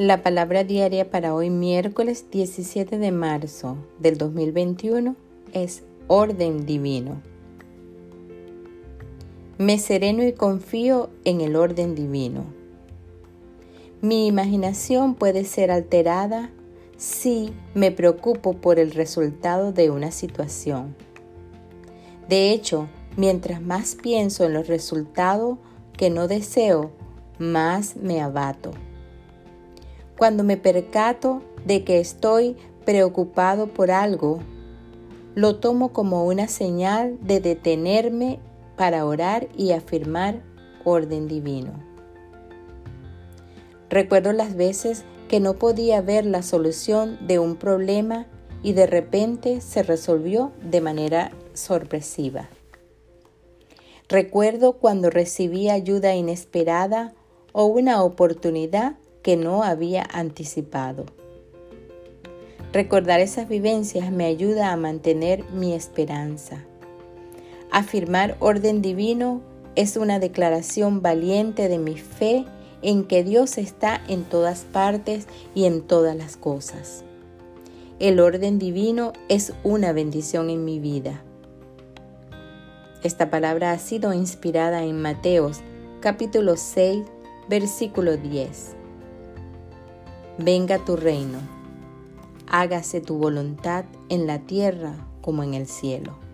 La palabra diaria para hoy miércoles 17 de marzo del 2021 es orden divino. Me sereno y confío en el orden divino. Mi imaginación puede ser alterada si me preocupo por el resultado de una situación. De hecho, mientras más pienso en los resultados que no deseo, más me abato. Cuando me percato de que estoy preocupado por algo, lo tomo como una señal de detenerme para orar y afirmar orden divino. Recuerdo las veces que no podía ver la solución de un problema y de repente se resolvió de manera sorpresiva. Recuerdo cuando recibí ayuda inesperada o una oportunidad que no había anticipado. Recordar esas vivencias me ayuda a mantener mi esperanza. Afirmar orden divino es una declaración valiente de mi fe en que Dios está en todas partes y en todas las cosas. El orden divino es una bendición en mi vida. Esta palabra ha sido inspirada en Mateos capítulo 6 versículo 10 venga tu reino, hágase tu voluntad en la tierra como en el cielo.